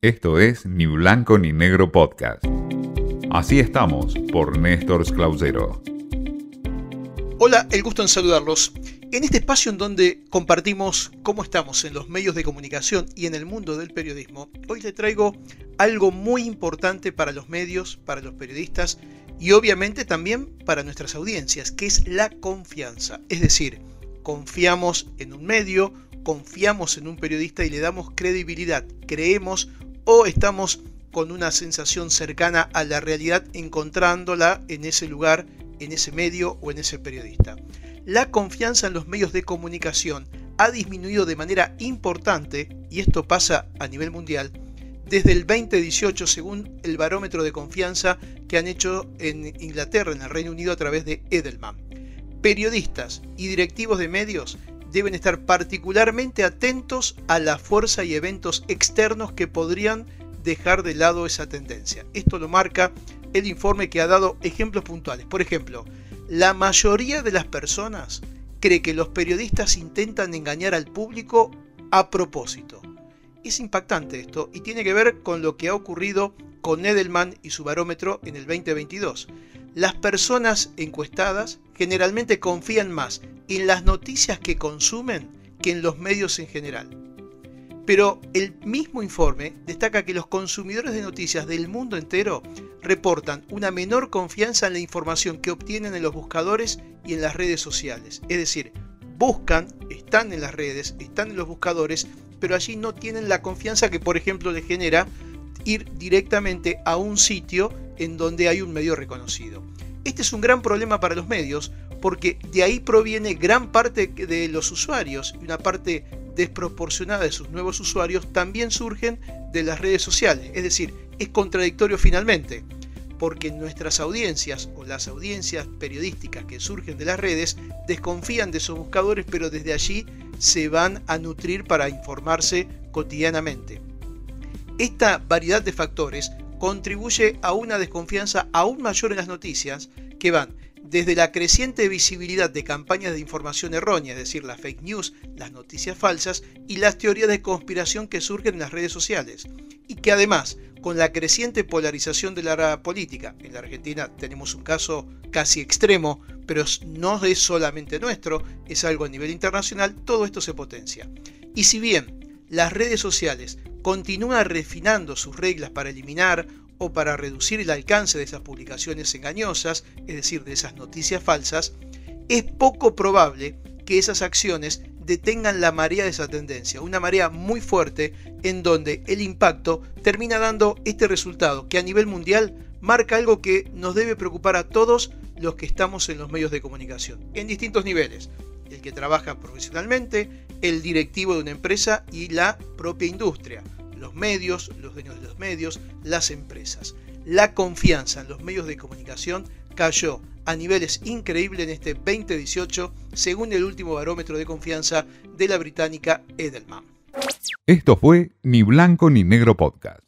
Esto es Ni Blanco ni Negro Podcast. Así estamos por Néstor Clausero. Hola, el gusto en saludarlos. En este espacio en donde compartimos cómo estamos en los medios de comunicación y en el mundo del periodismo, hoy le traigo algo muy importante para los medios, para los periodistas y obviamente también para nuestras audiencias, que es la confianza. Es decir, confiamos en un medio, confiamos en un periodista y le damos credibilidad, creemos o estamos con una sensación cercana a la realidad encontrándola en ese lugar, en ese medio o en ese periodista. La confianza en los medios de comunicación ha disminuido de manera importante, y esto pasa a nivel mundial, desde el 2018 según el barómetro de confianza que han hecho en Inglaterra, en el Reino Unido, a través de Edelman. Periodistas y directivos de medios deben estar particularmente atentos a la fuerza y eventos externos que podrían dejar de lado esa tendencia. Esto lo marca el informe que ha dado ejemplos puntuales. Por ejemplo, la mayoría de las personas cree que los periodistas intentan engañar al público a propósito. Es impactante esto y tiene que ver con lo que ha ocurrido con Edelman y su barómetro en el 2022. Las personas encuestadas generalmente confían más en las noticias que consumen que en los medios en general. Pero el mismo informe destaca que los consumidores de noticias del mundo entero reportan una menor confianza en la información que obtienen en los buscadores y en las redes sociales. Es decir, buscan, están en las redes, están en los buscadores, pero allí no tienen la confianza que, por ejemplo, les genera ir directamente a un sitio en donde hay un medio reconocido. Este es un gran problema para los medios porque de ahí proviene gran parte de los usuarios y una parte desproporcionada de sus nuevos usuarios también surgen de las redes sociales. Es decir, es contradictorio finalmente, porque nuestras audiencias o las audiencias periodísticas que surgen de las redes desconfían de esos buscadores, pero desde allí se van a nutrir para informarse cotidianamente. Esta variedad de factores contribuye a una desconfianza aún mayor en las noticias que van desde la creciente visibilidad de campañas de información errónea, es decir, las fake news, las noticias falsas y las teorías de conspiración que surgen en las redes sociales, y que además, con la creciente polarización de la política, en la Argentina tenemos un caso casi extremo, pero no es solamente nuestro, es algo a nivel internacional, todo esto se potencia. Y si bien las redes sociales continúan refinando sus reglas para eliminar o para reducir el alcance de esas publicaciones engañosas, es decir, de esas noticias falsas, es poco probable que esas acciones detengan la marea de esa tendencia, una marea muy fuerte en donde el impacto termina dando este resultado que a nivel mundial marca algo que nos debe preocupar a todos los que estamos en los medios de comunicación, en distintos niveles, el que trabaja profesionalmente, el directivo de una empresa y la propia industria los medios, los dueños de los medios, las empresas. La confianza en los medios de comunicación cayó a niveles increíbles en este 2018, según el último barómetro de confianza de la británica Edelman. Esto fue Ni Blanco ni Negro Podcast.